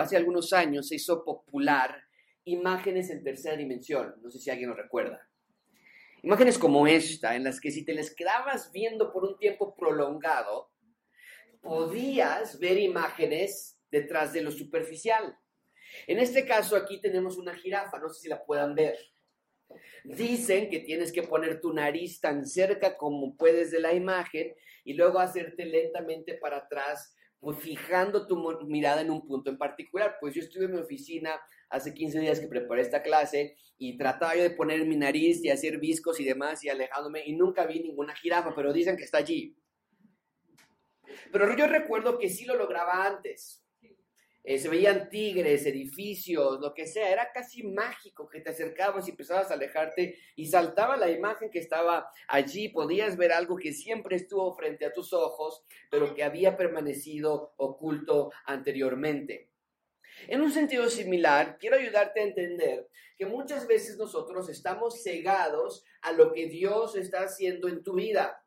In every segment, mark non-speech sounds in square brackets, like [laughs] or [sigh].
hace algunos años se hizo popular imágenes en tercera dimensión. No sé si alguien lo recuerda. Imágenes como esta, en las que si te les quedabas viendo por un tiempo prolongado, podías ver imágenes detrás de lo superficial. En este caso aquí tenemos una jirafa, no sé si la puedan ver. Dicen que tienes que poner tu nariz tan cerca como puedes de la imagen y luego hacerte lentamente para atrás, pues fijando tu mirada en un punto en particular. Pues yo estuve en mi oficina hace 15 días que preparé esta clase y trataba yo de poner mi nariz y hacer viscos y demás y alejándome y nunca vi ninguna jirafa, pero dicen que está allí. Pero yo recuerdo que sí lo lograba antes. Eh, se veían tigres, edificios, lo que sea, era casi mágico que te acercabas y empezabas a alejarte y saltaba la imagen que estaba allí, podías ver algo que siempre estuvo frente a tus ojos, pero que había permanecido oculto anteriormente. En un sentido similar, quiero ayudarte a entender que muchas veces nosotros estamos cegados a lo que Dios está haciendo en tu vida.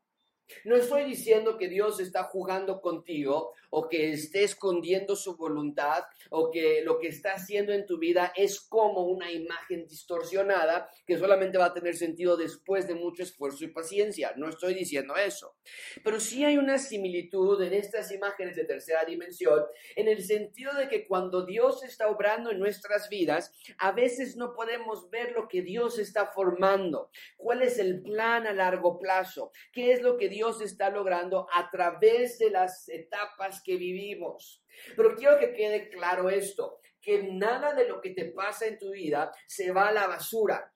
No estoy diciendo que Dios está jugando contigo o que esté escondiendo su voluntad o que lo que está haciendo en tu vida es como una imagen distorsionada que solamente va a tener sentido después de mucho esfuerzo y paciencia. No estoy diciendo eso. Pero sí hay una similitud en estas imágenes de tercera dimensión en el sentido de que cuando Dios está obrando en nuestras vidas, a veces no podemos ver lo que Dios está formando. ¿Cuál es el plan a largo plazo? ¿Qué es lo que Dios está logrando a través de las etapas que vivimos. Pero quiero que quede claro esto, que nada de lo que te pasa en tu vida se va a la basura.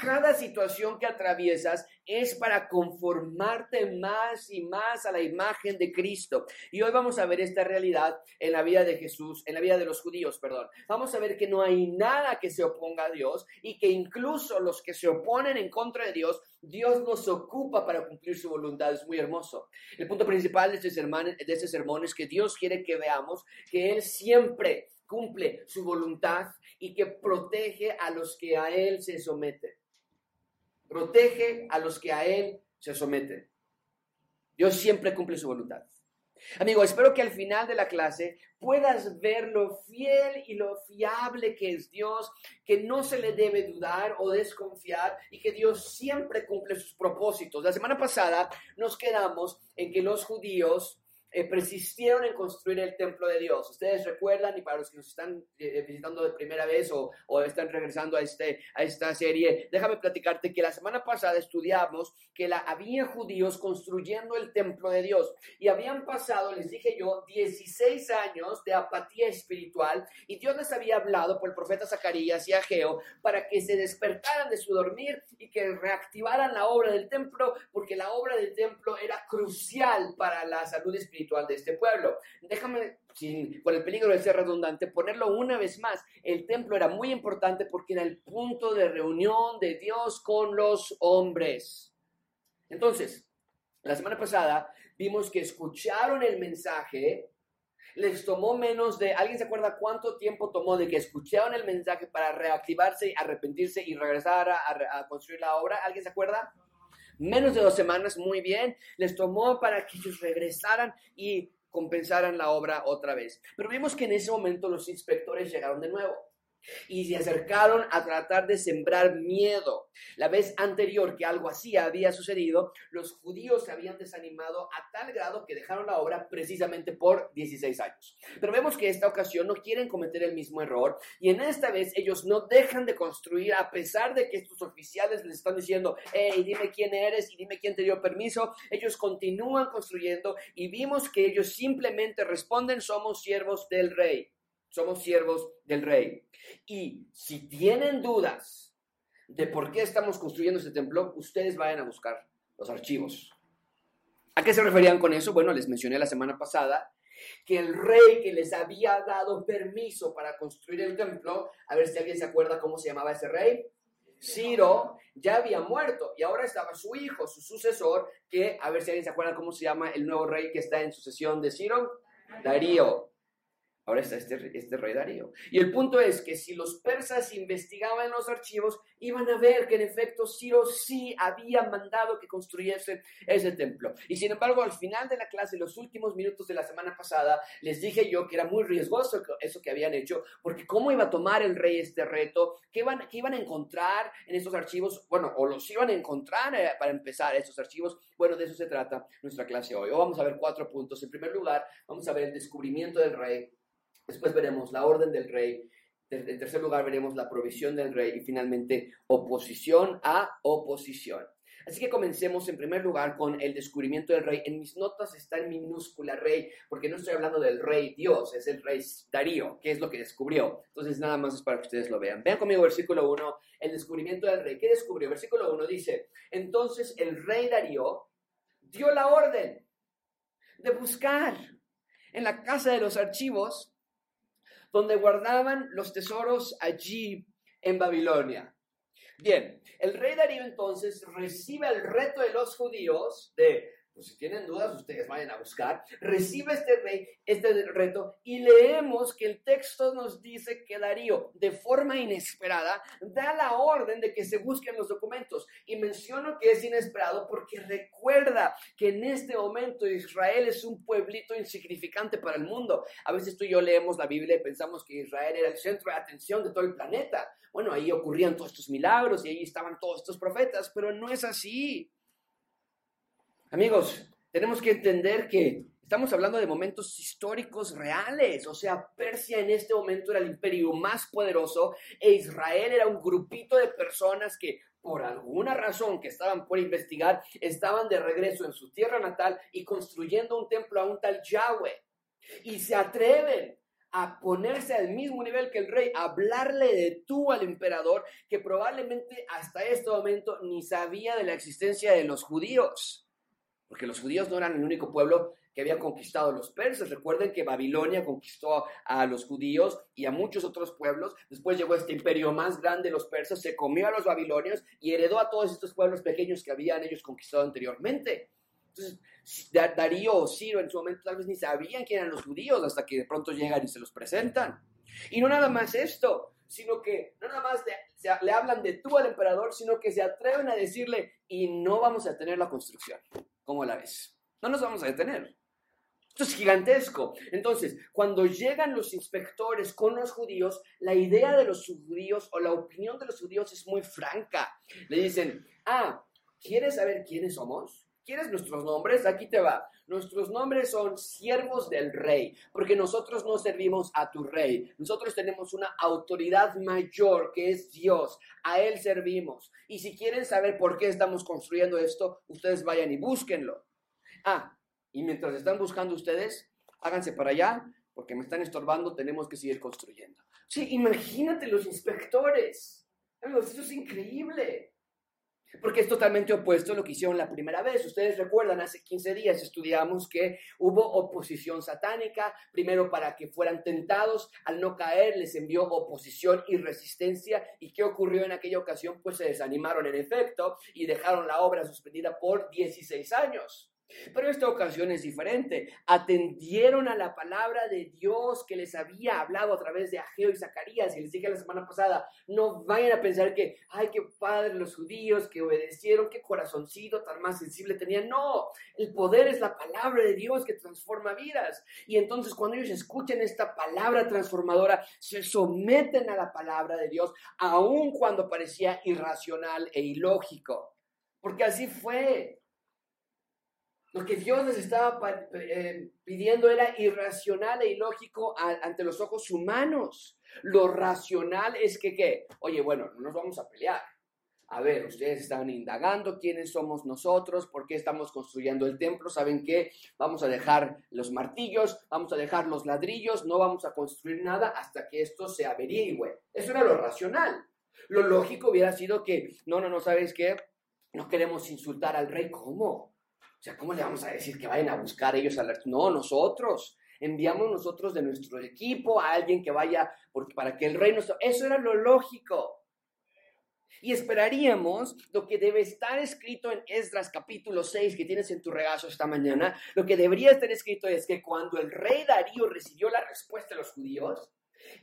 Cada situación que atraviesas es para conformarte más y más a la imagen de Cristo. Y hoy vamos a ver esta realidad en la vida de Jesús, en la vida de los judíos, perdón. Vamos a ver que no hay nada que se oponga a Dios y que incluso los que se oponen en contra de Dios, Dios nos ocupa para cumplir su voluntad. Es muy hermoso. El punto principal de este sermón, de este sermón es que Dios quiere que veamos que Él siempre cumple su voluntad y que protege a los que a Él se someten. Protege a los que a Él se someten. Dios siempre cumple su voluntad. Amigo, espero que al final de la clase puedas ver lo fiel y lo fiable que es Dios, que no se le debe dudar o desconfiar y que Dios siempre cumple sus propósitos. La semana pasada nos quedamos en que los judíos eh, persistieron en construir el templo de Dios. Ustedes recuerdan, y para los que nos están eh, visitando de primera vez o, o, están regresando a, este, a esta serie, déjame platicarte que la semana pasada estudiamos que la, había judíos construyendo el templo de Dios y habían pasado, les dije yo, 16 años de apatía espiritual y Dios les había hablado por el profeta Zacarías y Ageo para que se despertaran de su dormir y que reactivaran la obra del templo porque la obra del templo era crucial para la salud espiritual de este pueblo. Déjame, sin, con el peligro de ser redundante, ponerlo una vez más. El templo era muy importante porque era el punto de reunión de Dios con los hombres. Entonces, la semana pasada vimos que escucharon el mensaje, les tomó menos de, ¿alguien se acuerda cuánto tiempo tomó de que escucharon el mensaje para reactivarse, arrepentirse y regresar a, a construir la obra? ¿Alguien se acuerda? Menos de dos semanas, muy bien, les tomó para que ellos regresaran y compensaran la obra otra vez. Pero vimos que en ese momento los inspectores llegaron de nuevo y se acercaron a tratar de sembrar miedo. La vez anterior que algo así había sucedido, los judíos se habían desanimado a tal grado que dejaron la obra precisamente por 16 años. Pero vemos que esta ocasión no quieren cometer el mismo error y en esta vez ellos no dejan de construir a pesar de que estos oficiales les están diciendo, hey, dime quién eres y dime quién te dio permiso. Ellos continúan construyendo y vimos que ellos simplemente responden, somos siervos del rey somos siervos del rey. Y si tienen dudas de por qué estamos construyendo este templo, ustedes vayan a buscar los archivos. ¿A qué se referían con eso? Bueno, les mencioné la semana pasada que el rey que les había dado permiso para construir el templo, a ver si alguien se acuerda cómo se llamaba ese rey, Ciro ya había muerto y ahora estaba su hijo, su sucesor, que a ver si alguien se acuerda cómo se llama el nuevo rey que está en sucesión de Ciro, Darío. Ahora está este, este rey Darío. Y el punto es que si los persas investigaban los archivos, iban a ver que en efecto Ciro sí había mandado que construyese ese templo. Y sin embargo, al final de la clase, los últimos minutos de la semana pasada, les dije yo que era muy riesgoso eso que habían hecho, porque cómo iba a tomar el rey este reto, qué iban, qué iban a encontrar en estos archivos, bueno, o los iban a encontrar eh, para empezar estos archivos. Bueno, de eso se trata nuestra clase hoy. Hoy vamos a ver cuatro puntos. En primer lugar, vamos a ver el descubrimiento del rey Después veremos la orden del rey. En tercer lugar veremos la provisión del rey y finalmente oposición a oposición. Así que comencemos en primer lugar con el descubrimiento del rey. En mis notas está en minúscula rey, porque no estoy hablando del rey Dios, es el rey Darío, que es lo que descubrió. Entonces nada más es para que ustedes lo vean. Vean conmigo versículo 1, el descubrimiento del rey. ¿Qué descubrió? Versículo 1 dice, entonces el rey Darío dio la orden de buscar en la casa de los archivos donde guardaban los tesoros allí en Babilonia. Bien, el rey Darío entonces recibe el reto de los judíos de pues si tienen dudas, ustedes vayan a buscar. Recibe este rey este reto y leemos que el texto nos dice que Darío, de forma inesperada, da la orden de que se busquen los documentos. Y menciono que es inesperado porque recuerda que en este momento Israel es un pueblito insignificante para el mundo. A veces tú y yo leemos la Biblia y pensamos que Israel era el centro de atención de todo el planeta. Bueno, ahí ocurrían todos estos milagros y ahí estaban todos estos profetas, pero no es así. Amigos, tenemos que entender que estamos hablando de momentos históricos reales, o sea, Persia en este momento era el imperio más poderoso e Israel era un grupito de personas que por alguna razón que estaban por investigar, estaban de regreso en su tierra natal y construyendo un templo a un tal Yahweh. Y se atreven a ponerse al mismo nivel que el rey, a hablarle de tú al emperador, que probablemente hasta este momento ni sabía de la existencia de los judíos porque los judíos no eran el único pueblo que había conquistado los persas. Recuerden que Babilonia conquistó a los judíos y a muchos otros pueblos. Después llegó este imperio más grande, los persas, se comió a los babilonios y heredó a todos estos pueblos pequeños que habían ellos conquistado anteriormente. Entonces, Darío o Ciro en su momento tal vez ni sabían quién eran los judíos hasta que de pronto llegan y se los presentan. Y no nada más esto, sino que no nada más le, le hablan de tú al emperador, sino que se atreven a decirle, y no vamos a tener la construcción. ¿Cómo la ves? No nos vamos a detener. Esto es gigantesco. Entonces, cuando llegan los inspectores con los judíos, la idea de los judíos o la opinión de los judíos es muy franca. Le dicen, ah, ¿quieres saber quiénes somos? ¿Quieres nuestros nombres? Aquí te va. Nuestros nombres son siervos del rey, porque nosotros no servimos a tu rey. Nosotros tenemos una autoridad mayor que es Dios. A Él servimos. Y si quieren saber por qué estamos construyendo esto, ustedes vayan y búsquenlo. Ah, y mientras están buscando ustedes, háganse para allá, porque me están estorbando, tenemos que seguir construyendo. Sí, imagínate los inspectores. Amigos, esto es increíble porque es totalmente opuesto a lo que hicieron la primera vez. Ustedes recuerdan, hace 15 días estudiamos que hubo oposición satánica, primero para que fueran tentados, al no caer les envió oposición y resistencia. ¿Y qué ocurrió en aquella ocasión? Pues se desanimaron en efecto y dejaron la obra suspendida por 16 años. Pero esta ocasión es diferente. Atendieron a la palabra de Dios que les había hablado a través de Ageo y Zacarías. Y les dije la semana pasada, no vayan a pensar que, ay, qué padre los judíos que obedecieron, qué corazoncito tan más sensible tenían. No, el poder es la palabra de Dios que transforma vidas. Y entonces cuando ellos escuchen esta palabra transformadora, se someten a la palabra de Dios, aun cuando parecía irracional e ilógico. Porque así fue. Lo que Dios les estaba eh, pidiendo era irracional e ilógico ante los ojos humanos. Lo racional es que, ¿qué? Oye, bueno, no nos vamos a pelear. A ver, ustedes están indagando quiénes somos nosotros, por qué estamos construyendo el templo, ¿saben qué? Vamos a dejar los martillos, vamos a dejar los ladrillos, no vamos a construir nada hasta que esto se averigüe. Eso era lo racional. Lo lógico hubiera sido que, no, no, no, ¿sabes qué? No queremos insultar al rey. ¿Cómo? O sea, ¿cómo le vamos a decir que vayan a buscar ellos a la... No, nosotros. Enviamos nosotros de nuestro equipo a alguien que vaya para que el reino... Eso era lo lógico. Y esperaríamos lo que debe estar escrito en Esdras capítulo 6 que tienes en tu regazo esta mañana. Lo que debería estar escrito es que cuando el rey Darío recibió la respuesta de los judíos,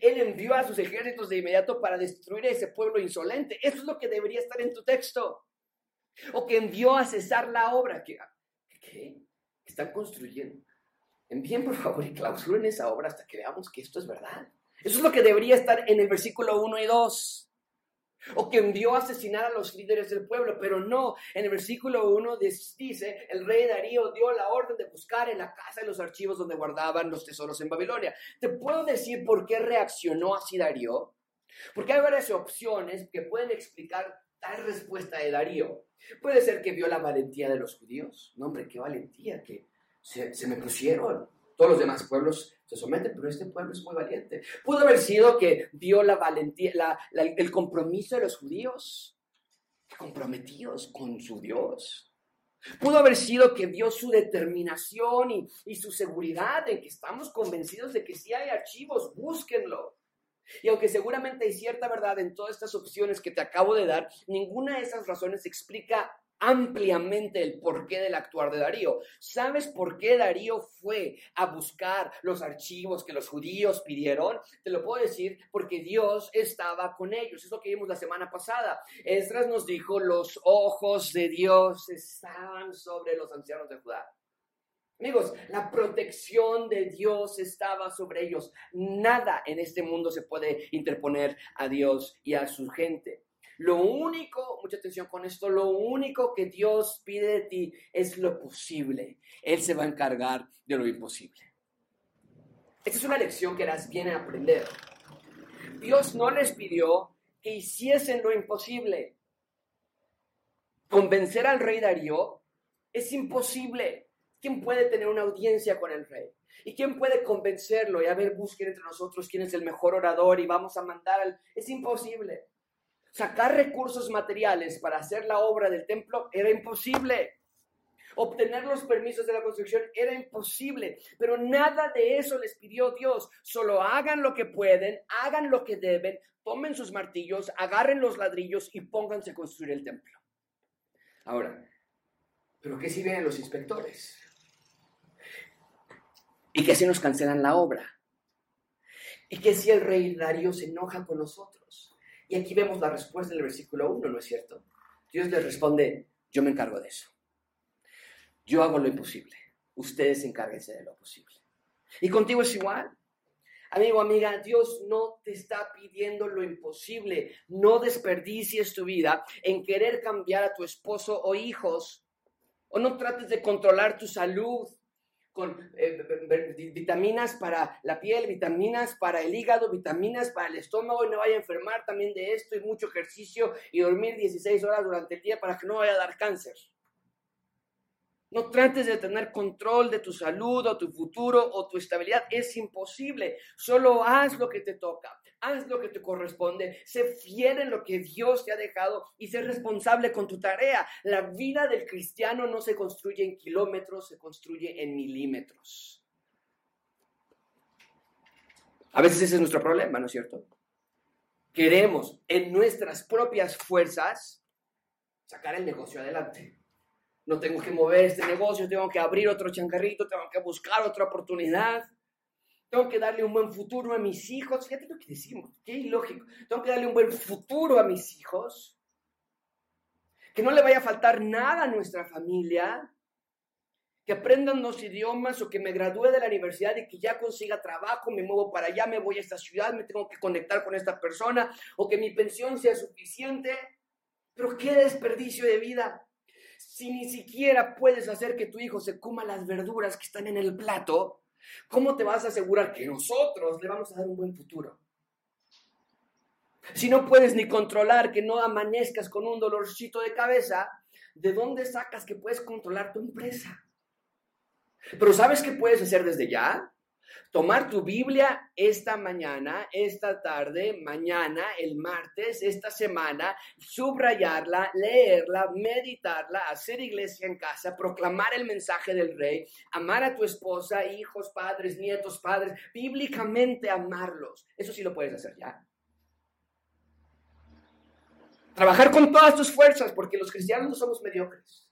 él envió a sus ejércitos de inmediato para destruir a ese pueblo insolente. Eso es lo que debería estar en tu texto. O que envió a cesar la obra. que ¿Qué? Están construyendo. Envíen por favor y clausuren esa obra hasta que veamos que esto es verdad. Eso es lo que debería estar en el versículo 1 y 2 o que envió a asesinar a los líderes del pueblo, pero no, en el versículo 1 dice, el rey Darío dio la orden de buscar en la casa de los archivos donde guardaban los tesoros en Babilonia. ¿Te puedo decir por qué reaccionó así Darío? Porque hay varias opciones que pueden explicar tal respuesta de Darío. Puede ser que vio la valentía de los judíos. No, hombre, qué valentía, que se, se me pusieron. Todos los demás pueblos se someten, pero este pueblo es muy valiente. Pudo haber sido que vio la valentía, el compromiso de los judíos, comprometidos con su Dios. Pudo haber sido que vio su determinación y, y su seguridad en que estamos convencidos de que si hay archivos, búsquenlo. Y aunque seguramente hay cierta verdad en todas estas opciones que te acabo de dar, ninguna de esas razones explica ampliamente el porqué del actuar de Darío. ¿Sabes por qué Darío fue a buscar los archivos que los judíos pidieron? Te lo puedo decir porque Dios estaba con ellos. Es lo que vimos la semana pasada. Esdras nos dijo, los ojos de Dios estaban sobre los ancianos de Judá. Amigos, la protección de Dios estaba sobre ellos. Nada en este mundo se puede interponer a Dios y a su gente. Lo único, mucha atención con esto, lo único que Dios pide de ti es lo posible. Él se va a encargar de lo imposible. Esta es una lección que las viene a aprender. Dios no les pidió que hiciesen lo imposible. Convencer al rey Darío es imposible. ¿Quién puede tener una audiencia con el rey? ¿Y quién puede convencerlo? Y a ver, busquen entre nosotros quién es el mejor orador y vamos a mandar al... Es imposible. Sacar recursos materiales para hacer la obra del templo era imposible. Obtener los permisos de la construcción era imposible, pero nada de eso les pidió Dios. Solo hagan lo que pueden, hagan lo que deben, tomen sus martillos, agarren los ladrillos y pónganse a construir el templo. Ahora, ¿pero qué si vienen los inspectores? ¿Y qué si nos cancelan la obra? ¿Y qué si el rey Darío se enoja con nosotros? Y aquí vemos la respuesta del versículo 1, ¿no es cierto? Dios les responde, yo me encargo de eso. Yo hago lo imposible. Ustedes encárguense de lo posible. Y contigo es igual. Amigo, amiga, Dios no te está pidiendo lo imposible. No desperdicies tu vida en querer cambiar a tu esposo o hijos. O no trates de controlar tu salud con eh, vitaminas para la piel, vitaminas para el hígado, vitaminas para el estómago y no vaya a enfermar también de esto y mucho ejercicio y dormir 16 horas durante el día para que no vaya a dar cáncer. No trates de tener control de tu salud o tu futuro o tu estabilidad. Es imposible. Solo haz lo que te toca. Haz lo que te corresponde. Sé fiel en lo que Dios te ha dejado y sé responsable con tu tarea. La vida del cristiano no se construye en kilómetros, se construye en milímetros. A veces ese es nuestro problema, ¿no es cierto? Queremos en nuestras propias fuerzas sacar el negocio adelante no tengo que mover este negocio, tengo que abrir otro chancarrito, tengo que buscar otra oportunidad, tengo que darle un buen futuro a mis hijos. Fíjate lo que decimos, qué ilógico. Tengo que darle un buen futuro a mis hijos, que no le vaya a faltar nada a nuestra familia, que aprendan dos idiomas o que me gradúe de la universidad y que ya consiga trabajo, me muevo para allá, me voy a esta ciudad, me tengo que conectar con esta persona o que mi pensión sea suficiente. Pero qué desperdicio de vida si ni siquiera puedes hacer que tu hijo se coma las verduras que están en el plato, ¿cómo te vas a asegurar que nosotros le vamos a dar un buen futuro? Si no puedes ni controlar que no amanezcas con un dolorcito de cabeza, ¿de dónde sacas que puedes controlar tu empresa? Pero ¿sabes qué puedes hacer desde ya? Tomar tu Biblia esta mañana, esta tarde, mañana, el martes, esta semana, subrayarla, leerla, meditarla, hacer iglesia en casa, proclamar el mensaje del rey, amar a tu esposa, hijos, padres, nietos, padres, bíblicamente amarlos. Eso sí lo puedes hacer ya. Trabajar con todas tus fuerzas, porque los cristianos no somos mediocres.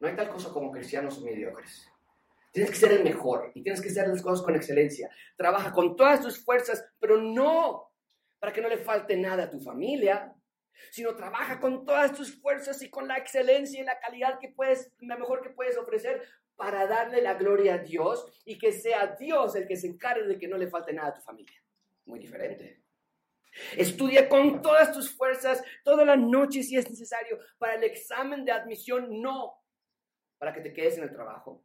No hay tal cosa como cristianos mediocres. Tienes que ser el mejor y tienes que hacer las cosas con excelencia. Trabaja con todas tus fuerzas, pero no para que no le falte nada a tu familia, sino trabaja con todas tus fuerzas y con la excelencia y la calidad que puedes, la mejor que puedes ofrecer para darle la gloria a Dios y que sea Dios el que se encargue de que no le falte nada a tu familia. Muy diferente. Estudia con todas tus fuerzas toda la noche si es necesario para el examen de admisión, no para que te quedes en el trabajo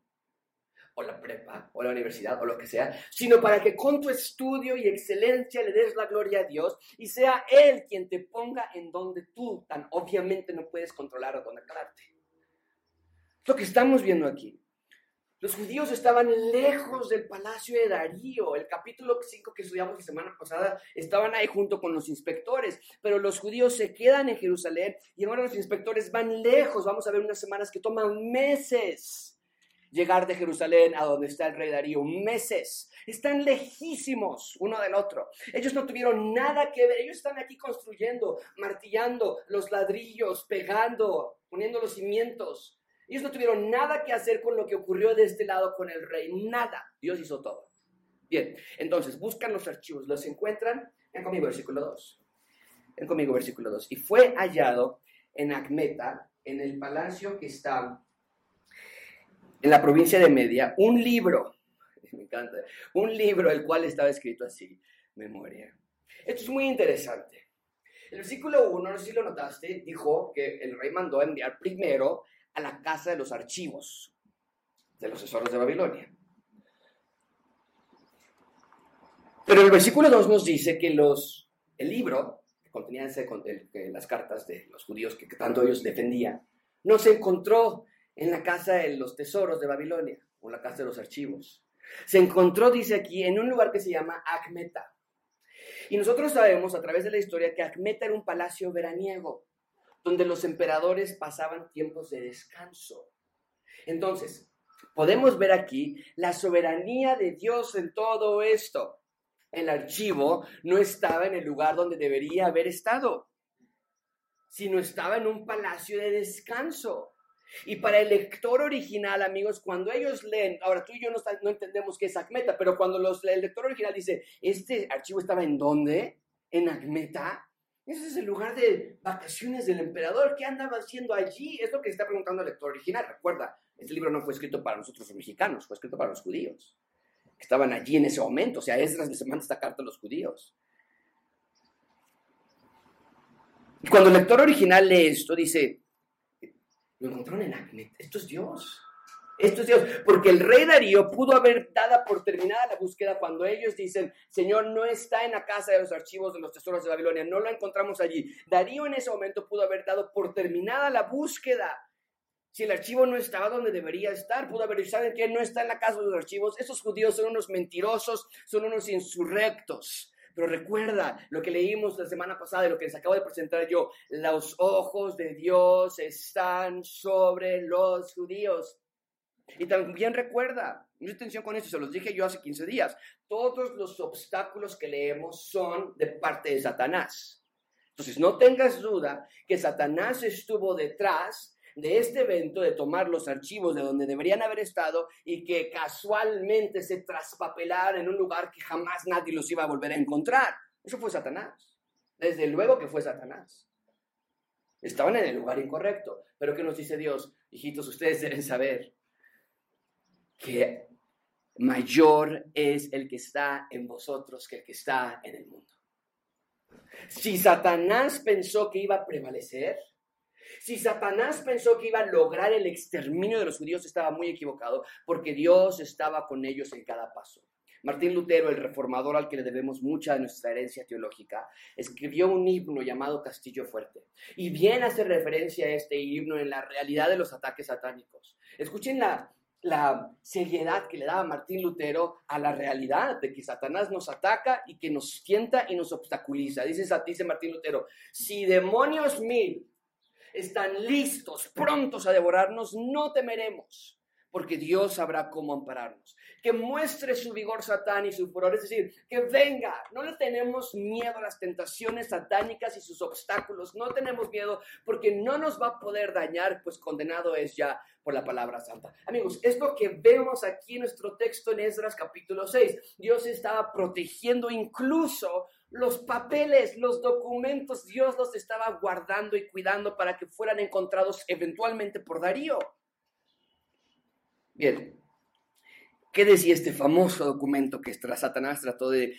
o la prepa o la universidad o lo que sea, sino para que con tu estudio y excelencia le des la gloria a Dios y sea Él quien te ponga en donde tú tan obviamente no puedes controlar o conectarte. Lo que estamos viendo aquí. Los judíos estaban lejos del palacio de Darío. El capítulo 5 que estudiamos la semana pasada estaban ahí junto con los inspectores, pero los judíos se quedan en Jerusalén y ahora los inspectores van lejos. Vamos a ver unas semanas que toman meses llegar de Jerusalén a donde está el rey Darío. Meses. Están lejísimos uno del otro. Ellos no tuvieron nada que ver. Ellos están aquí construyendo, martillando los ladrillos, pegando, poniendo los cimientos. Ellos no tuvieron nada que hacer con lo que ocurrió de este lado con el rey, nada. Dios hizo todo. Bien, entonces buscan los archivos, los encuentran. Ven conmigo, versículo 2. Ven conmigo, versículo 2. Y fue hallado en Acmeta, en el palacio que está en la provincia de Media, un libro. [laughs] Me encanta. Un libro el cual estaba escrito así, memoria. Esto es muy interesante. El versículo 1, no sé si lo notaste, dijo que el rey mandó enviar primero a la casa de los archivos de los tesoros de Babilonia. Pero el versículo 2 nos dice que los, el libro, que contenía las cartas de los judíos que, tanto ellos defendían, no se encontró en la casa de los tesoros de Babilonia, o la casa de los archivos. Se encontró, dice aquí, en un lugar que se llama Acmeta. Y nosotros sabemos a través de la historia que Acmeta era un palacio veraniego donde los emperadores pasaban tiempos de descanso. Entonces, podemos ver aquí la soberanía de Dios en todo esto. El archivo no estaba en el lugar donde debería haber estado, sino estaba en un palacio de descanso. Y para el lector original, amigos, cuando ellos leen, ahora tú y yo no, entendemos qué es Acmeta, pero cuando los, el lector original dice, ¿este archivo estaba en dónde? ¿En Acmeta? Ese es el lugar de vacaciones del emperador. ¿Qué andaba haciendo allí? Es lo que está preguntando el lector original. Recuerda, este libro no fue escrito para nosotros los mexicanos, fue escrito para los judíos. Que estaban allí en ese momento. O sea, Esdras les manda esta carta a los judíos. Y cuando el lector original lee esto, dice, lo encontraron en Acnet. Esto es Dios. Esto es Dios, porque el rey Darío pudo haber dado por terminada la búsqueda cuando ellos dicen, Señor, no está en la casa de los archivos de los tesoros de Babilonia, no lo encontramos allí. Darío en ese momento pudo haber dado por terminada la búsqueda. Si el archivo no estaba donde debería estar, pudo haber ¿saben qué? No está en la casa de los archivos. Esos judíos son unos mentirosos, son unos insurrectos. Pero recuerda lo que leímos la semana pasada y lo que les acabo de presentar yo. Los ojos de Dios están sobre los judíos. Y también recuerda, mucha atención con esto, se los dije yo hace 15 días, todos los obstáculos que leemos son de parte de Satanás. Entonces, no tengas duda que Satanás estuvo detrás de este evento de tomar los archivos de donde deberían haber estado y que casualmente se traspapelar en un lugar que jamás nadie los iba a volver a encontrar. Eso fue Satanás. Desde luego que fue Satanás. Estaban en el lugar incorrecto. Pero ¿qué nos dice Dios? Hijitos, ustedes deben saber que mayor es el que está en vosotros que el que está en el mundo. Si Satanás pensó que iba a prevalecer, si Satanás pensó que iba a lograr el exterminio de los judíos, estaba muy equivocado, porque Dios estaba con ellos en cada paso. Martín Lutero, el reformador al que le debemos mucha de nuestra herencia teológica, escribió un himno llamado Castillo Fuerte. Y bien hace referencia a este himno en la realidad de los ataques satánicos. Escuchen la, la seriedad que le daba Martín Lutero a la realidad de que Satanás nos ataca y que nos tienta y nos obstaculiza. Dice, dice Martín Lutero, si demonios mil están listos, prontos a devorarnos, no temeremos, porque Dios sabrá cómo ampararnos. Que muestre su vigor satán y su furor, es decir, que venga. No le tenemos miedo a las tentaciones satánicas y sus obstáculos. No tenemos miedo porque no nos va a poder dañar, pues condenado es ya por la palabra santa. Amigos, es lo que vemos aquí en nuestro texto en Esdras capítulo 6. Dios estaba protegiendo incluso los papeles, los documentos, Dios los estaba guardando y cuidando para que fueran encontrados eventualmente por Darío. Bien, ¿qué decía este famoso documento que Satanás trató de,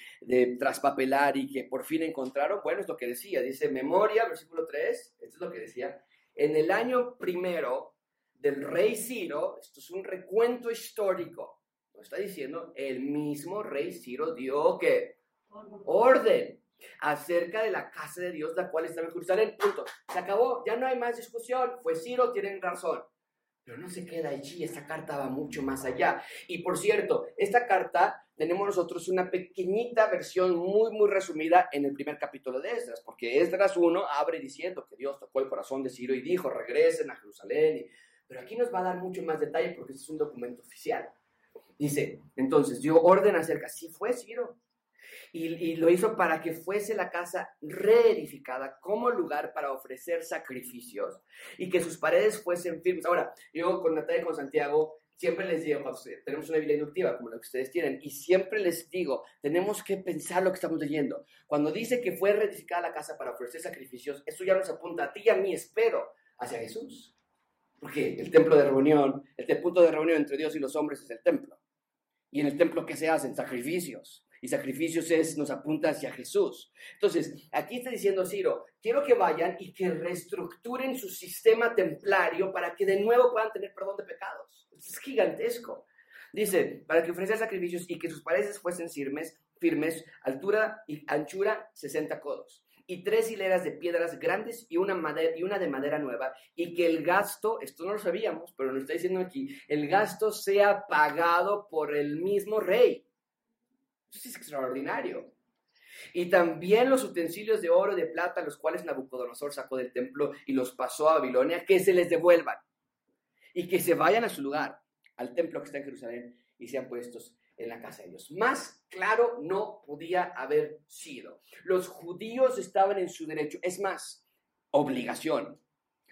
traspapelar y que por fin encontraron? Bueno, es lo que decía, dice memoria, versículo 3, esto es lo que decía, en el año primero del rey Ciro, esto es un recuento histórico, lo está diciendo, el mismo rey Ciro dio que orden acerca de la casa de Dios, la cual estaba en Jerusalén. Punto. Se acabó, ya no hay más discusión. Fue Ciro, tienen razón. Pero no se queda allí, esta carta va mucho más allá. Y por cierto, esta carta tenemos nosotros una pequeñita versión muy, muy resumida en el primer capítulo de Esdras, porque Esdras 1 abre diciendo que Dios tocó el corazón de Ciro y dijo, regresen a Jerusalén. Pero aquí nos va a dar mucho más detalle porque este es un documento oficial. Dice, entonces, dio orden acerca, sí fue Ciro, y, lo hizo para que fuese la casa reedificada como lugar para ofrecer sacrificios y que sus paredes fuesen firmes. Ahora, yo con Natalia y con Santiago siempre les digo, tenemos una Biblia inductiva como la que ustedes tienen, y siempre les digo, tenemos que pensar lo que estamos leyendo. Cuando dice que fue reedificada la casa para ofrecer sacrificios, eso ya nos apunta a ti y a mí, espero, hacia Jesús. Porque el templo de reunión, el punto de reunión entre Dios y los hombres es el templo. Y en el templo, ¿qué se hacen? Sacrificios y sacrificios es, nos apunta hacia Jesús. Entonces, aquí está diciendo Ciro, quiero que vayan y que reestructuren su sistema templario para que de nuevo puedan tener perdón de pecados. Es gigantesco. Dice, para que ofrezcan sacrificios y que sus paredes fuesen firmes, firmes, altura y anchura 60 codos, y tres hileras de piedras grandes y una, y una de madera nueva, y que el gasto, esto no lo sabíamos, pero lo está diciendo aquí, el gasto sea pagado por el mismo rey eso es extraordinario. Y también los utensilios de oro y de plata, los cuales Nabucodonosor sacó del templo y los pasó a Babilonia, que se les devuelvan y que se vayan a su lugar, al templo que está en Jerusalén, y sean puestos en la casa de Dios. Más claro no podía haber sido. Los judíos estaban en su derecho, es más, obligación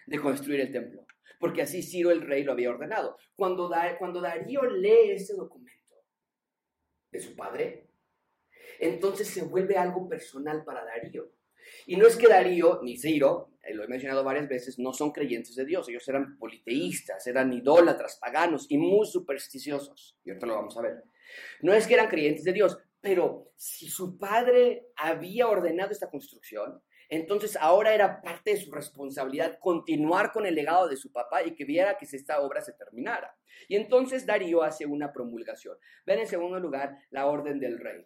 de construir el templo, porque así Ciro el rey lo había ordenado. Cuando, cuando Darío lee ese documento de su padre, entonces se vuelve algo personal para Darío. Y no es que Darío ni Ciro, eh, lo he mencionado varias veces, no son creyentes de Dios, ellos eran politeístas, eran idólatras, paganos y muy supersticiosos. Y ahorita lo vamos a ver. No es que eran creyentes de Dios, pero si su padre había ordenado esta construcción, entonces ahora era parte de su responsabilidad continuar con el legado de su papá y que viera que esta obra se terminara. Y entonces Darío hace una promulgación. Ven en segundo lugar la orden del rey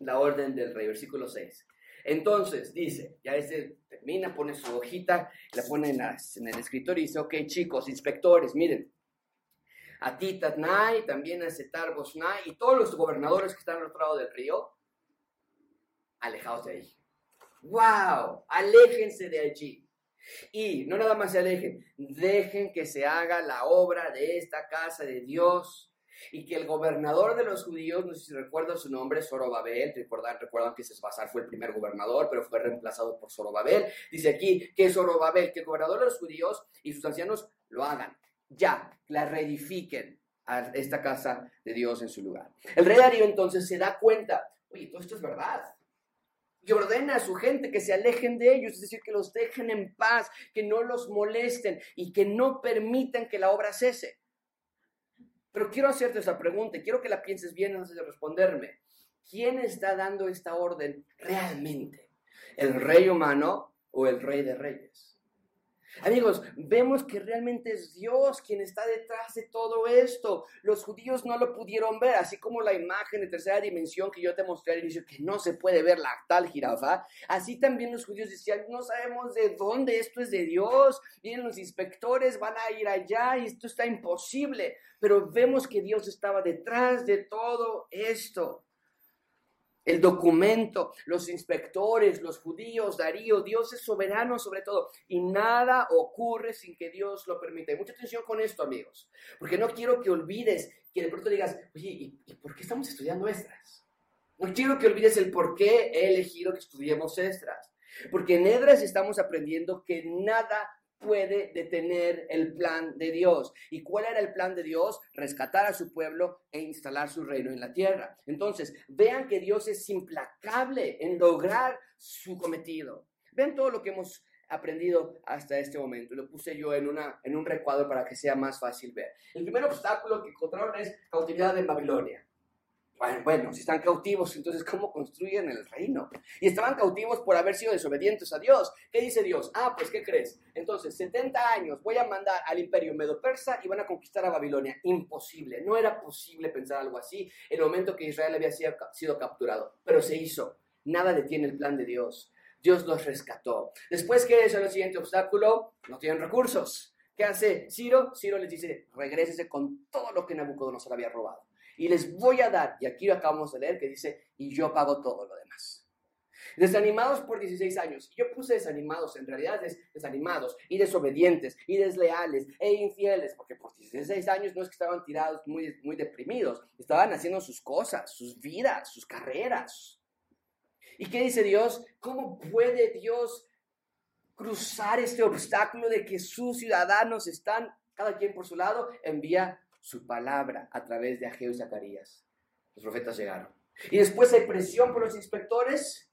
la orden del rey, versículo 6. Entonces dice, ya ese termina, pone su hojita, la pone en, el escritorio y dice, ok chicos, inspectores, miren, a ti Tatnai, también a Setar Bosnai y todos los gobernadores que están al otro lado del río, alejados de ahí. ¡Wow! Aléjense de allí. Y no nada más se alejen, dejen que se haga la obra de esta casa de Dios y que el gobernador de los judíos, no sé si recuerdan su nombre, Zorobabel, recuerdan, recuerdan que Sesbazar fue el primer gobernador, pero fue reemplazado por Zorobabel. Dice aquí que Zorobabel, que el gobernador de los judíos y sus ancianos lo hagan, ya, la reedifiquen a esta casa de Dios en su lugar. El rey Darío entonces se da cuenta, oye, todo esto es verdad. Y ordena a su gente que se alejen de ellos, es decir, que los dejen en paz, que no los molesten y que no permitan que la obra cese. Pero quiero hacerte esa pregunta y quiero que la pienses bien antes de responderme. ¿Quién está dando esta orden realmente? ¿El rey humano o el rey de reyes? Amigos, vemos que realmente es Dios quien está detrás de todo esto. Los judíos no lo pudieron ver, así como la imagen de tercera dimensión que yo te mostré al inicio, que no se puede ver la tal jirafa. Así también los judíos decían, no sabemos de dónde esto es de Dios. Vienen los inspectores, van a ir allá y esto está imposible. Pero vemos que Dios estaba detrás de todo esto. El documento, los inspectores, los judíos, Darío, Dios es soberano sobre todo y nada ocurre sin que Dios lo permita. Y mucha atención con esto, amigos, porque no quiero que olvides que de pronto digas, oye, ¿y, por qué estamos estudiando Esdras? No quiero que olvides el por qué he elegido que estudiemos Esdras. Porque en Esdras estamos aprendiendo que nada puede detener el plan de Dios. ¿Y cuál era el plan de Dios? Rescatar a su pueblo e instalar su reino en la tierra. Entonces, vean que Dios es implacable en lograr su cometido. Ven todo lo que hemos aprendido hasta este momento. Lo puse yo en, una, en un recuadro para que sea más fácil ver. El primer obstáculo que encontraron es cautividad en Babilonia. Bueno, si están cautivos, entonces ¿cómo construyen el reino? Y estaban cautivos por haber sido desobedientes a Dios. ¿Qué dice Dios? Ah, pues ¿qué crees? Entonces, 70 años voy a mandar al imperio medo-persa y van a conquistar a Babilonia. Imposible, no era posible pensar algo así en el momento que Israel había sido capturado, pero se hizo. Nada detiene el plan de Dios. Dios los rescató. Después, ¿qué es el siguiente obstáculo? No tienen recursos. ¿Qué hace Ciro? Ciro les dice, regrésese con todo lo que Nabucodonosor había robado y les voy a dar, y aquí lo acabamos de leer que dice, y yo pago todo lo demás. Desanimados por 16 años. Yo puse desanimados, en realidad es desanimados y desobedientes y desleales e infieles, porque por 16 años no es que estaban tirados muy, muy deprimidos, estaban haciendo sus cosas, sus vidas, sus carreras. ¿Y qué dice Dios? ¿Cómo puede Dios cruzar este obstáculo de que sus ciudadanos están, cada quien por su lado, envía su palabra a través de Ageo y Zacarías. Los profetas llegaron. Y después hay presión por los inspectores.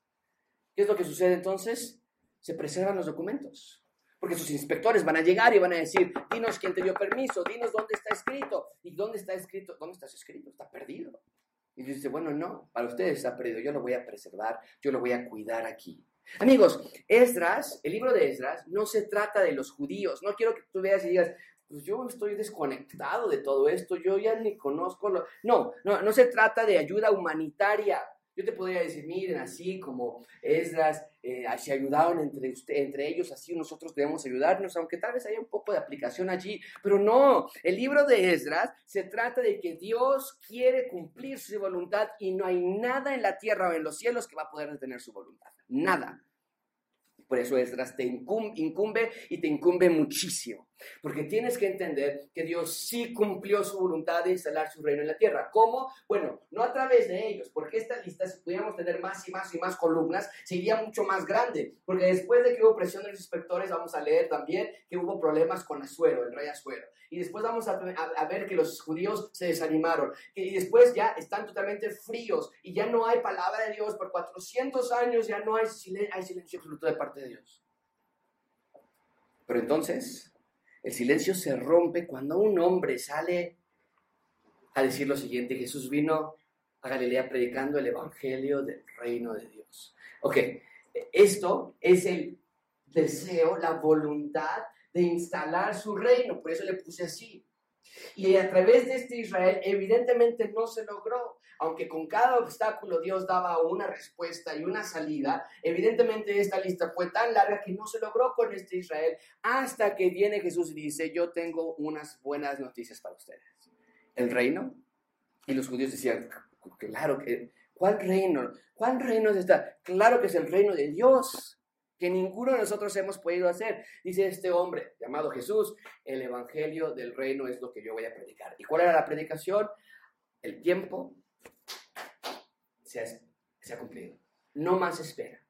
¿Qué es lo que sucede entonces? Se preservan los documentos. Porque sus inspectores van a llegar y van a decir, dinos quién te dio permiso, dinos dónde está escrito. ¿Y dónde está escrito? ¿Dónde está escrito? Está perdido. Y dice, bueno, no, para ustedes está perdido, yo lo voy a preservar, yo lo voy a cuidar aquí. Amigos, Esdras, el libro de Esdras, no se trata de los judíos. No quiero que tú veas y digas, pues yo estoy desconectado de todo esto, yo ya ni conozco lo... No, no, no se trata de ayuda humanitaria. Yo te podría decir, miren, así como Esdras, eh, se ayudaron entre, usted, entre ellos, así nosotros debemos ayudarnos, aunque tal vez haya un poco de aplicación allí, pero no, el libro de Esdras se trata de que Dios quiere cumplir su voluntad y no hay nada en la tierra o en los cielos que va a poder detener su voluntad, nada. Por eso Esdras te incumbe y te incumbe muchísimo. Porque tienes que entender que Dios sí cumplió su voluntad de instalar su reino en la tierra. ¿Cómo? Bueno, no a través de ellos, porque esta lista, si pudiéramos tener más y más y más columnas, sería mucho más grande. Porque después de que hubo presión de los inspectores, vamos a leer también que hubo problemas con Azuero, el rey Azuero. Y después vamos a, ver que los judíos se desanimaron. Y después ya están totalmente fríos y ya no hay palabra de Dios. Por 400 años ya no hay, hay silencio absoluto de parte de Dios. Pero entonces el silencio se rompe cuando un hombre sale a decir lo siguiente, Jesús vino a Galilea predicando el Evangelio del reino de Dios. Ok, esto es el deseo, la voluntad de instalar su reino, por eso le puse así. Y a través de este Israel evidentemente no se logró, aunque con cada obstáculo Dios daba una respuesta y una salida, evidentemente esta lista fue tan larga que no se logró con este Israel hasta que viene Jesús y dice, yo tengo unas buenas noticias para ustedes. El reino. Y los judíos decían, claro que, ¿cuál reino? ¿Cuál reino es esta? Claro que es el reino de Dios que ninguno de nosotros hemos podido hacer. Dice este hombre llamado Jesús, el Evangelio del Reino es lo que yo voy a predicar. ¿Y cuál era la predicación? El tiempo se ha, cumplido. No más espera.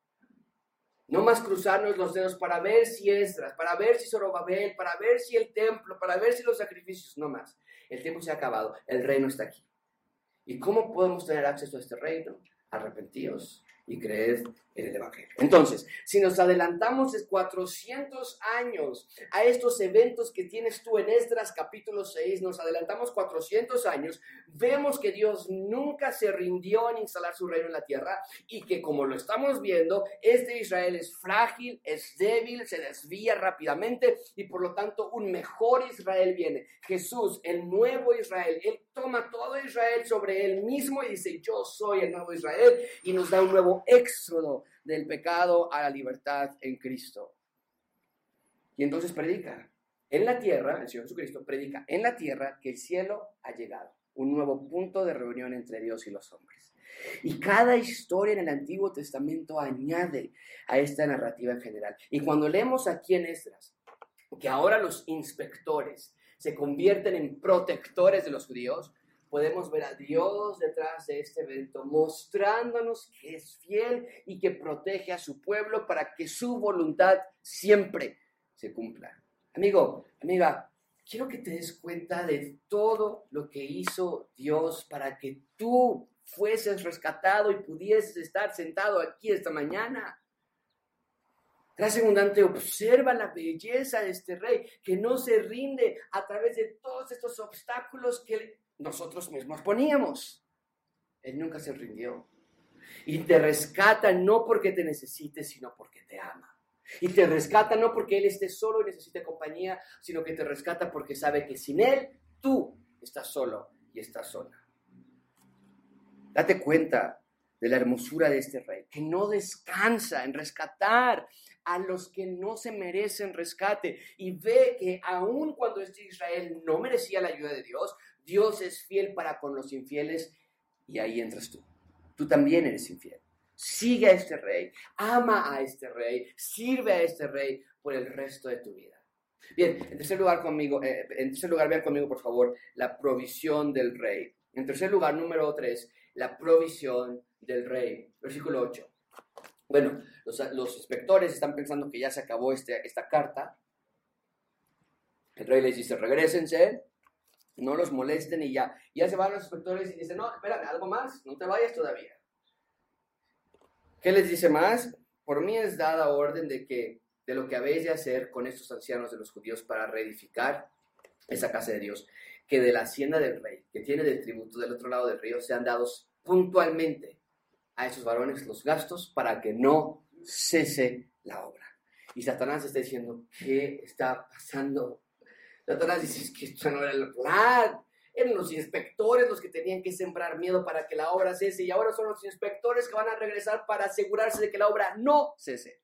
No más cruzarnos los dedos para ver si Esdras, para ver si Zorobabel, para ver si el templo, para ver si los sacrificios, no más. El tiempo se ha acabado, el reino está aquí. ¿Y cómo podemos tener acceso a este reino? Arrepentidos y creed Entonces, si nos adelantamos 400 años a estos eventos que tienes tú en Esdras capítulo 6, nos adelantamos 400 años, vemos que Dios nunca se rindió en instalar su reino en la tierra y que como lo estamos viendo, este Israel es frágil, es débil, se desvía rápidamente y por lo tanto un mejor Israel viene. Jesús, el nuevo Israel, él toma todo Israel sobre él mismo y dice, yo soy el nuevo Israel y nos da un nuevo éxodo del pecado a la libertad en Cristo. Y entonces predica en la tierra, el Señor Jesucristo predica en la tierra que el cielo ha llegado, un nuevo punto de reunión entre Dios y los hombres. Y cada historia en el Antiguo Testamento añade a esta narrativa en general. Y cuando leemos aquí en Esdras, que ahora los inspectores se convierten en protectores de los judíos, podemos ver a Dios detrás de este evento, mostrándonos que es fiel y que protege a su pueblo para que su voluntad siempre se cumpla. Amigo, amiga, quiero que te des cuenta de todo lo que hizo Dios para que tú fueses rescatado y pudieses estar sentado aquí esta mañana. Gracias abundante, observa la belleza de este rey, que no se rinde a través de todos estos obstáculos que nosotros mismos poníamos. Él nunca se rindió. Y te rescata no porque te necesite, sino porque te ama. Y te rescata no porque Él esté solo y necesite compañía, sino que te rescata porque sabe que sin Él tú estás solo y estás sola. Date cuenta de la hermosura de este rey, que no descansa en rescatar a los que no se merecen rescate y ve que aun cuando este Israel no merecía la ayuda de Dios, Dios es fiel para con los infieles y ahí entras tú. Tú también eres infiel. Sigue a este rey, ama a este rey, sirve a este rey por el resto de tu vida. Bien, en tercer lugar conmigo, eh, en tercer lugar vean conmigo por favor la provisión del rey. En tercer lugar, número tres, la provisión del rey. Versículo 8. Bueno, los, inspectores están pensando que ya se acabó este, esta carta. El rey les dice, regresense, no los molesten y ya. Ya se van los inspectores y dicen, no, espérame, algo más, no te vayas todavía. ¿Qué les dice más? Por mí es dada orden de que de lo que habéis de hacer con estos ancianos de los judíos para reedificar esa casa de Dios, que de la hacienda del rey, que tiene del tributo del otro lado del río, sean dados puntualmente a esos varones los gastos para que no cese la obra. Y Satanás está diciendo, ¿qué está pasando? Satanás dice, que esto no era el plan. Eran los inspectores los que tenían que sembrar miedo para que la obra cese y ahora son los inspectores que van a regresar para asegurarse de que la obra no cese.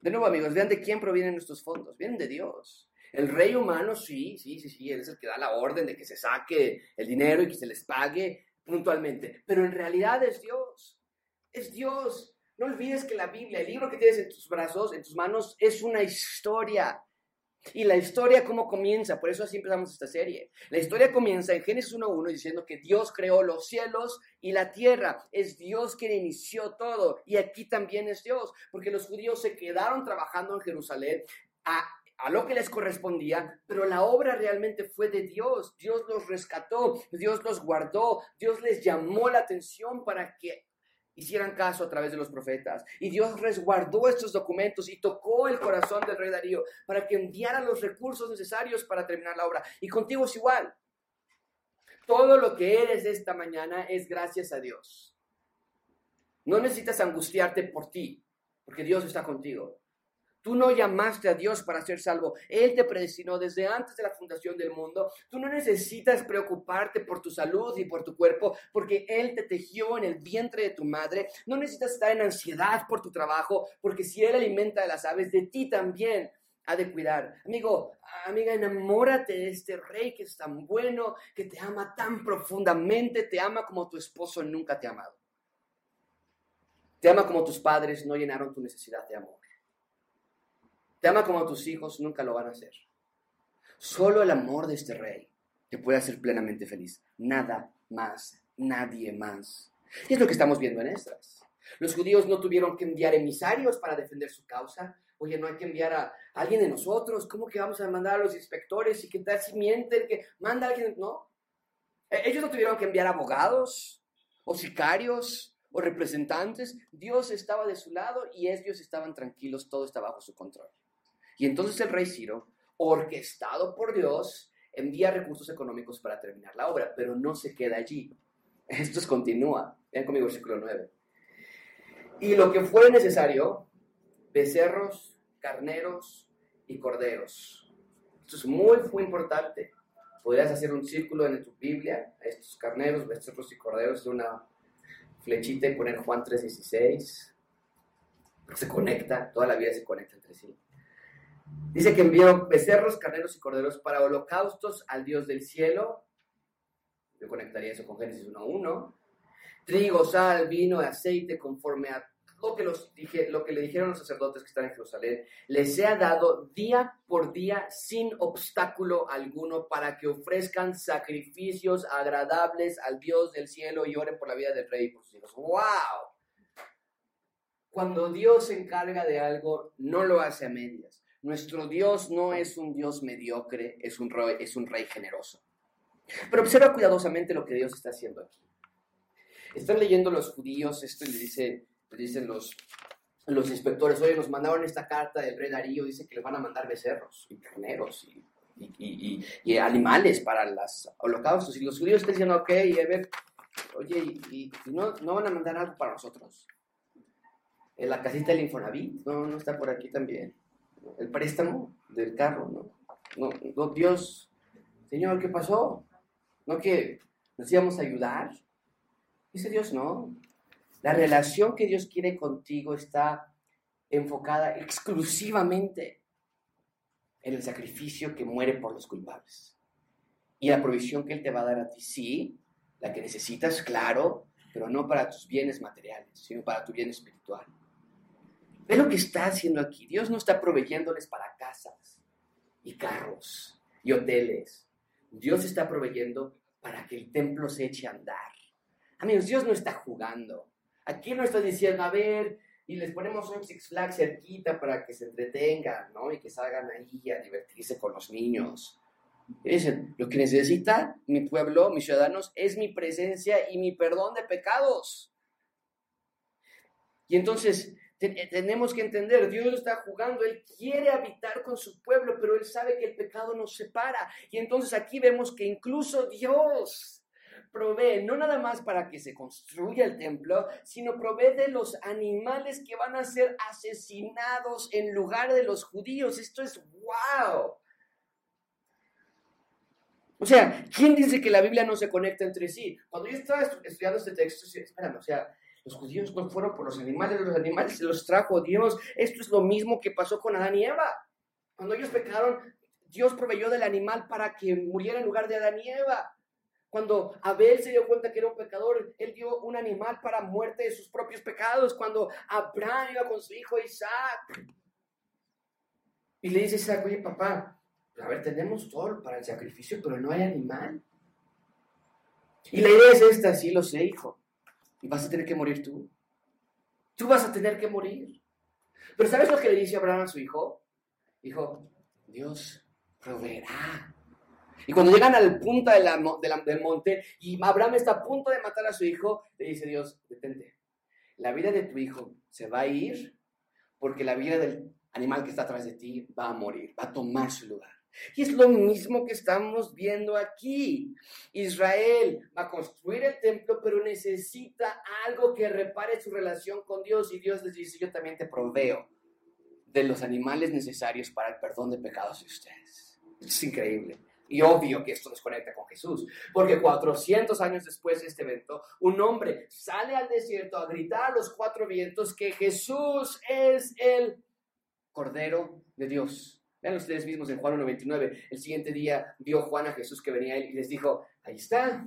De nuevo, amigos, vean de quién provienen nuestros fondos. Vienen de Dios. El rey humano, sí, sí, sí, sí, él es el que da la orden de que se saque el dinero y que se les pague puntualmente. Pero en realidad es Dios. Es Dios. No olvides que la Biblia, el libro que tienes en tus brazos, en tus manos, es una historia. Y la historia, ¿cómo comienza? Por eso así empezamos esta serie. La historia comienza en Génesis 1.1 diciendo que Dios creó los cielos y la tierra. Es Dios quien inició todo. Y aquí también es Dios, porque los judíos se quedaron trabajando en Jerusalén a, a lo que les correspondía, pero la obra realmente fue de Dios. Dios los rescató, Dios los guardó, Dios les llamó la atención para que hicieran caso a través de los profetas. Y Dios resguardó estos documentos y tocó el corazón del rey Darío para que enviara los recursos necesarios para terminar la obra. Y contigo es igual. Todo lo que eres esta mañana es gracias a Dios. No necesitas angustiarte por ti, porque Dios está contigo. Tú no llamaste a Dios para ser salvo. Él te predestinó desde antes de la fundación del mundo. Tú no necesitas preocuparte por tu salud y por tu cuerpo porque Él te tejió en el vientre de tu madre. No necesitas estar en ansiedad por tu trabajo porque si Él alimenta a las aves, de ti también ha de cuidar. Amigo, amiga, enamórate de este rey que es tan bueno, que te ama tan profundamente, te ama como tu esposo nunca te ha amado. Te ama como tus padres no llenaron tu necesidad de amor. Te ama como tus hijos nunca lo van a hacer. Solo el amor de este rey te puede hacer plenamente feliz. Nada más, nadie más. Y es lo que estamos viendo en estas. Los judíos no tuvieron que enviar emisarios para defender su causa. Oye, no hay que enviar a alguien de nosotros. ¿Cómo que vamos a mandar a los inspectores? ¿Y qué tal si mienten? Que manda a alguien. No. E, ellos no tuvieron que enviar abogados o sicarios o representantes. Dios estaba de su lado y ellos estaban tranquilos. Todo está bajo su control. Y entonces el rey Ciro, orquestado por Dios, envía recursos económicos para terminar la obra, pero no se queda allí. [laughs] Esto continúa. Vean conmigo versículo 9. Y lo que fue necesario, becerros, carneros y corderos. Esto es muy, muy importante. Podrías hacer un círculo en tu Biblia, estos carneros, becerros y corderos, de una flechita y poner Juan 3.16. Se conecta, toda la vida se conecta entre sí. Dice que envió becerros, carneros y corderos para holocaustos al Dios del cielo. Yo conectaría eso con Génesis 1.1. Trigo, sal, vino, aceite, conforme a lo que, los dije, lo que le dijeron los sacerdotes que están en Jerusalén, les sea dado día por día sin obstáculo alguno para que ofrezcan sacrificios agradables al Dios del cielo y oren por la vida del rey y por sus hijos. ¡Wow! Cuando Dios se encarga de algo, no lo hace a medias. Nuestro Dios no es un Dios mediocre, es un rey, es un rey generoso. Pero observa cuidadosamente lo que Dios está haciendo aquí. Están leyendo los judíos esto y le dice, le dicen los, los inspectores, oye, nos mandaron esta carta del rey Darío, dice que les van a mandar becerros y carneros y, y, y, animales para las holocaustos. Y los judíos están diciendo, ok, a ver, oye, ¿y, no, no van a mandar algo para nosotros? En la casita del Infonavit, no, no está por aquí también. El préstamo del carro, no. No, Dios, Señor, ¿qué pasó? ¿No que nos íbamos a ayudar? Dice Dios, no. La relación que Dios quiere contigo está enfocada exclusivamente en el sacrificio que muere por los culpables. Y la provisión que Él te va a dar a ti, sí, la que necesitas, claro, pero no para tus bienes materiales, sino para tu bien espiritual. Ve lo que está haciendo aquí. Dios no está proveyéndoles para casas y carros y hoteles. Dios está proveyendo para que el templo se eche a andar. Amigos, Dios no está jugando. Aquí no está diciendo, a ver, y les ponemos un Six Flags cerquita para que se entretengan, ¿no? Y que salgan ahí a divertirse con los niños. dicen, lo que necesita mi pueblo, mis ciudadanos, es mi presencia y mi perdón de pecados. Y entonces tenemos que entender, Dios está jugando, Él quiere habitar con su pueblo, pero Él sabe que el pecado nos separa. Y entonces aquí vemos que incluso Dios provee no nada más para que se construya el templo, sino provee de los animales que van a ser asesinados en lugar de los judíos. Esto es wow. O sea, ¿quién dice que la Biblia no se conecta entre sí? Cuando yo estaba estudiando este texto, espérame, o sea, los judíos no fueron por los animales, los animales se los trajo Dios. Esto es lo mismo que pasó con Adán y Eva. Cuando ellos pecaron, Dios proveyó del animal para que muriera en lugar de Adán y Eva. Cuando Abel se dio cuenta que era un pecador, él dio un animal para muerte de sus propios pecados. Cuando Abraham iba con su hijo Isaac y le dice a Isaac, oye papá, a ver, tenemos todo para el sacrificio, pero no hay animal. Y la idea es esta, sí lo sé, hijo. Y vas a tener que morir tú. Tú vas a tener que morir. Pero ¿sabes lo que le dice Abraham a su hijo? Hijo, Dios proveerá y cuando llegan al punto de del monte y Abraham está a punto de matar a su hijo, le dice Dios, detente, la vida de tu hijo se va a ir porque la vida del animal que está atrás de ti va a morir, va a tomar su lugar. Y es lo mismo que estamos viendo aquí. Israel va a construir el templo, pero necesita algo que repare su relación con Dios. Y Dios les dice, yo también te proveo de los animales necesarios para el perdón de pecados de ustedes. Es increíble. Y obvio que esto nos conecta con Jesús, porque 400 años después de este evento, un hombre sale al desierto a gritar a los cuatro vientos que Jesús es el Cordero de Dios. Vean ustedes mismos en Juan 1.29, el siguiente día vio Juan a Jesús que venía y les dijo, ahí está,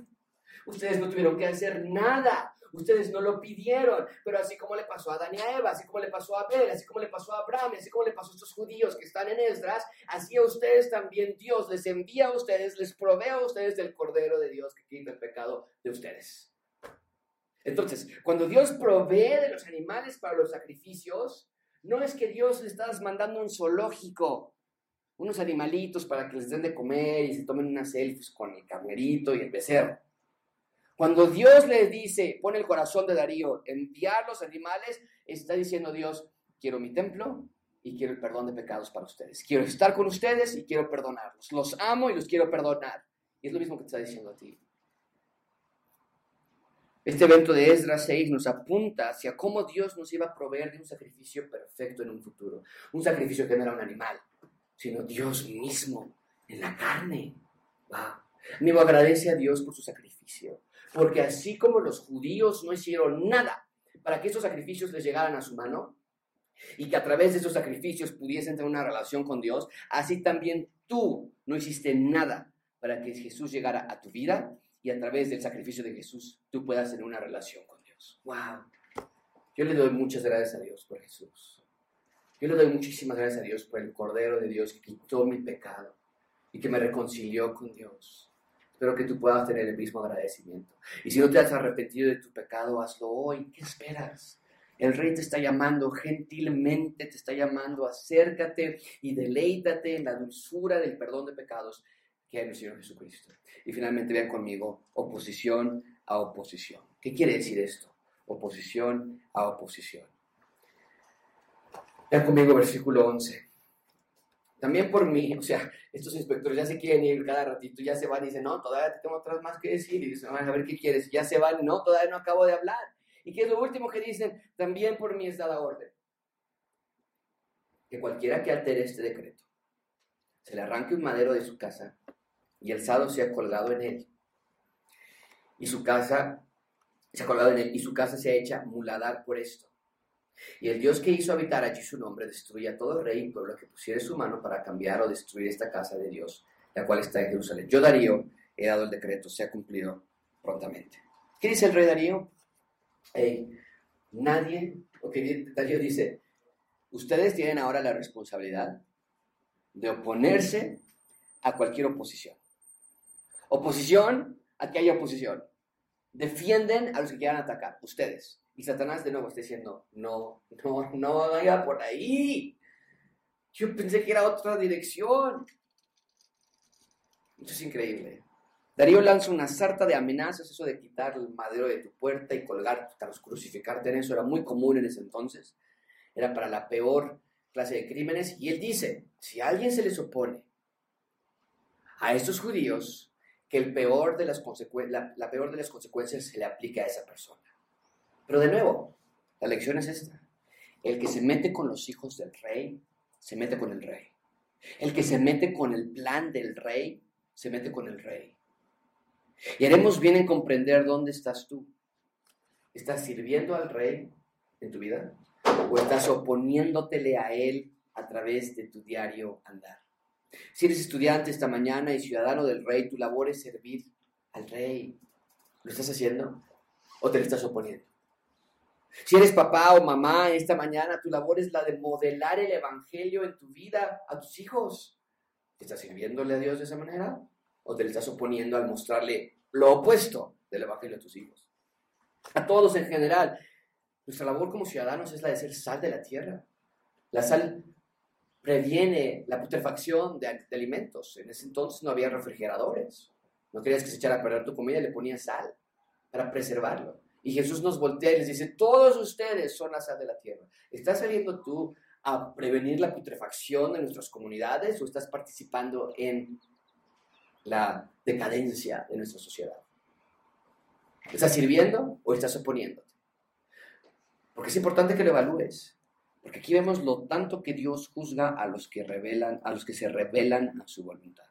ustedes no tuvieron que hacer nada, Ustedes no lo pidieron, pero así como le pasó a Adán y a Eva, así como le pasó a Abel, así como le pasó a Abraham, así como le pasó a estos judíos que están en Esdras, así a ustedes también Dios les envía a ustedes, les provee a ustedes del Cordero de Dios que quita el pecado de ustedes. Entonces, cuando Dios provee de los animales para los sacrificios, no es que Dios le está mandando un zoológico, unos animalitos para que les den de comer y se tomen unas selfies con el carnerito y el becerro. Cuando Dios le dice, pone el corazón de Darío, enviar los animales, está diciendo Dios, quiero mi templo y quiero el perdón de pecados para ustedes. Quiero estar con ustedes y quiero perdonarlos. Los amo y los quiero perdonar. Y es lo mismo que te está diciendo a ti. Este evento de Esdras 6 nos apunta hacia cómo Dios nos iba a proveer de un sacrificio perfecto en un futuro. Un sacrificio que no era un animal, sino Dios mismo en la carne. Amigo, agradece a Dios por su sacrificio. Porque así como los judíos no hicieron nada para que esos sacrificios les llegaran a su mano y que a través de esos sacrificios pudiesen tener una relación con Dios, así también tú no hiciste nada para que Jesús llegara a tu vida y a través del sacrificio de Jesús tú puedas tener una relación con Dios. ¡Wow! Yo le doy muchas gracias a Dios por Jesús. Yo le doy muchísimas gracias a Dios por el Cordero de Dios que quitó mi pecado y que me reconcilió con Dios. Espero que tú puedas tener el mismo agradecimiento. Y si no te has arrepentido de tu pecado, hazlo hoy. ¿Qué esperas? El rey te está llamando gentilmente, te está llamando, acércate y deleítate en la dulzura del perdón de pecados que hay en el Señor Jesucristo. Y finalmente vean conmigo, oposición a oposición. ¿Qué quiere decir esto? Oposición a oposición. Vean conmigo versículo 11. También por mí, o sea, estos inspectores ya se quieren ir cada ratito, ya se van y dicen, no, todavía tengo otras más que decir. Y dicen, a ver qué quieres, ya se van, no, todavía no acabo de hablar. ¿Y qué es lo último que dicen? También por mí es dada orden. Que cualquiera que altere este decreto, se le arranque un madero de su casa y el sado sea colgado en él. Y su casa se ha colgado en él y su casa se ha hecha muladar por esto. Y el Dios que hizo habitar allí su nombre destruya a todo rey y pueblo que pusiere su mano para cambiar o destruir esta casa de Dios, la cual está en Jerusalén. Yo, Darío, he dado el decreto, se ha cumplido prontamente. ¿Qué dice el rey Darío? nadie, porque Darío dice, ustedes tienen ahora la responsabilidad de oponerse a cualquier oposición. Oposición a que haya oposición. Defienden a los que quieran atacar, ustedes. Y Satanás de nuevo está diciendo, no, no, no vaya por ahí. Yo pensé que era otra dirección. Esto es increíble. Darío lanza una sarta de amenazas, eso de quitar el madero de tu puerta y colgar, crucificarte en eso, era muy común en ese entonces. Era para la peor clase de crímenes. Y él dice, si alguien se les opone a estos judíos, que el peor de las la, la peor de las consecuencias se le aplica a esa persona. Pero de nuevo, la lección es esta. El que se mete con los hijos del rey, se mete con el rey. El que se mete con el plan del rey, se mete con el rey. Y haremos bien en comprender dónde estás tú. ¿Estás sirviendo al rey en tu vida? ¿O estás oponiéndotele a él a través de tu diario andar? Si eres estudiante esta mañana y ciudadano del rey, tu labor es servir al rey. ¿Lo estás haciendo? ¿O te le estás oponiendo? Si eres papá o mamá esta mañana, tu labor es la de modelar el Evangelio en tu vida a tus hijos. ¿Estás sirviéndole a Dios de esa manera? ¿O te le estás oponiendo al mostrarle lo opuesto del Evangelio a tus hijos? A todos en general. Nuestra labor como ciudadanos es la de ser sal de la tierra. La sal previene la putrefacción de, de alimentos. En ese entonces no había refrigeradores. No querías que se echara a perder tu comida, le ponías sal para preservarlo. Y Jesús nos voltea y les dice, todos ustedes son la sal de la tierra. ¿Estás saliendo tú a prevenir la putrefacción de nuestras comunidades o estás participando en la decadencia de nuestra sociedad? ¿Estás sirviendo o estás oponiéndote? Porque es importante que lo evalúes. Porque aquí vemos lo tanto que Dios juzga a los que revelan, a los que se revelan a su voluntad.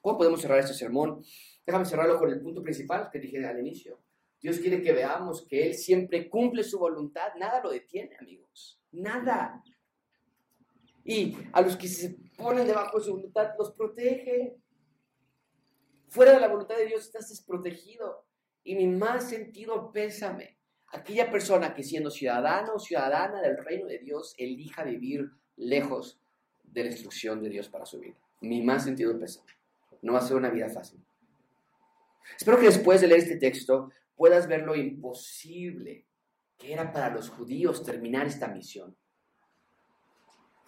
¿Cómo podemos cerrar este sermón? Déjame cerrarlo con el punto principal que dije al inicio. Dios quiere que veamos que Él siempre cumple su voluntad. Nada lo detiene, amigos. Nada. Y a los que se ponen debajo de su voluntad, los protege. Fuera de la voluntad de Dios estás desprotegido. Y mi más sentido pésame. Aquella persona que siendo ciudadano o ciudadana del reino de Dios elija vivir lejos de la instrucción de Dios para su vida. Mi más sentido pésame. No va a ser una vida fácil. Espero que después de leer este texto puedas ver lo imposible que era para los judíos terminar esta misión.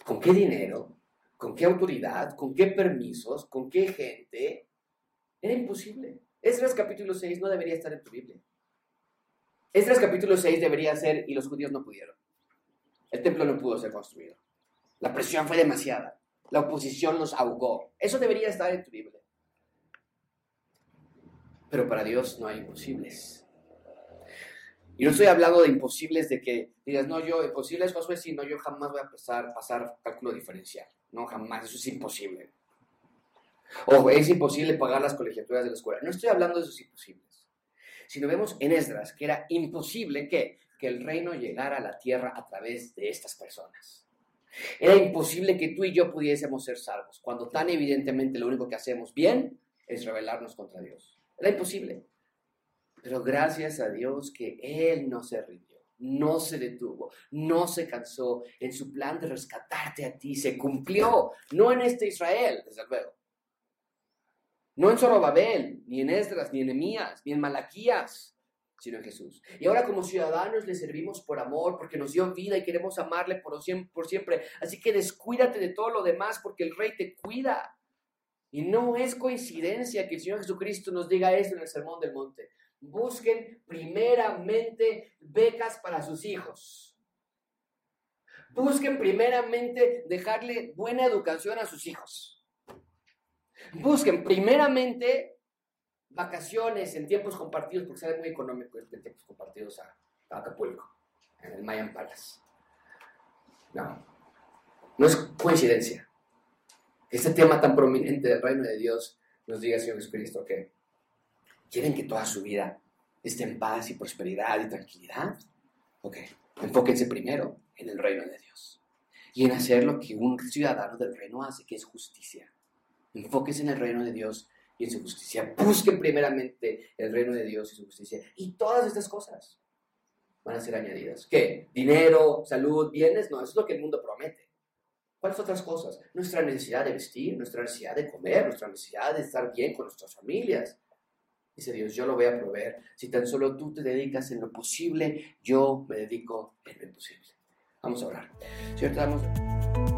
¿Con qué dinero? ¿Con qué autoridad? ¿Con qué permisos? ¿Con qué gente? Era imposible. Esdras capítulo 6 no debería estar en tu Biblia. Esdras capítulo 6 debería ser y los judíos no pudieron. El templo no pudo ser construido. La presión fue demasiada. La oposición los ahogó. Eso debería estar en tu Biblia. Pero para Dios no hay imposibles. Y no estoy hablando de imposibles de que digas, no, yo, imposibles, Josué, sí, no, yo jamás voy a pasar, cálculo diferencial. No, jamás, eso es imposible. O es imposible pagar las colegiaturas de la escuela. No estoy hablando de esos imposibles. Sino vemos en Esdras que era imposible que, que el reino llegara a la tierra a través de estas personas. Era imposible que tú y yo pudiésemos ser salvos, cuando tan evidentemente lo único que hacemos bien es rebelarnos contra Dios. Era imposible. Pero gracias a Dios que Él no se rindió, no se detuvo, no se cansó en su plan de rescatarte a ti. Se cumplió, no en este Israel, desde luego. No en Zorobabel, ni en Esdras, ni en Emías, ni en Malaquías, sino en Jesús. Y ahora como ciudadanos le servimos por amor, porque nos dio vida y queremos amarle por siempre. Así que descuídate de todo lo demás porque el Rey te cuida. Y no es coincidencia que el Señor Jesucristo nos diga esto en el Sermón del Monte. Busquen primeramente becas para sus hijos. Busquen primeramente dejarle buena educación a sus hijos. Busquen primeramente vacaciones en tiempos compartidos, porque sale muy económico en tiempos compartidos a, Acapulco, en el Mayan Palace. No, no es coincidencia este tema tan prominente del reino de Dios nos diga, Señor Jesucristo, que quieren que toda su vida esté en paz y prosperidad y tranquilidad. Ok, enfóquense primero en el reino de Dios y en hacer lo que un ciudadano del reino hace, que es justicia. Enfóquense en el reino de Dios y en su justicia. Busquen primeramente el reino de Dios y su justicia. Y todas estas cosas van a ser añadidas. ¿Qué? Dinero, salud, bienes. No, eso es lo que el mundo promete. ¿Cuáles otras cosas? Nuestra necesidad de vestir, nuestra necesidad de comer, nuestra necesidad de estar bien con nuestras familias. Dice Dios, yo lo voy a proveer. Si tan solo tú te dedicas en lo posible, yo me dedico en lo imposible. Vamos a orar. Señor, te damos...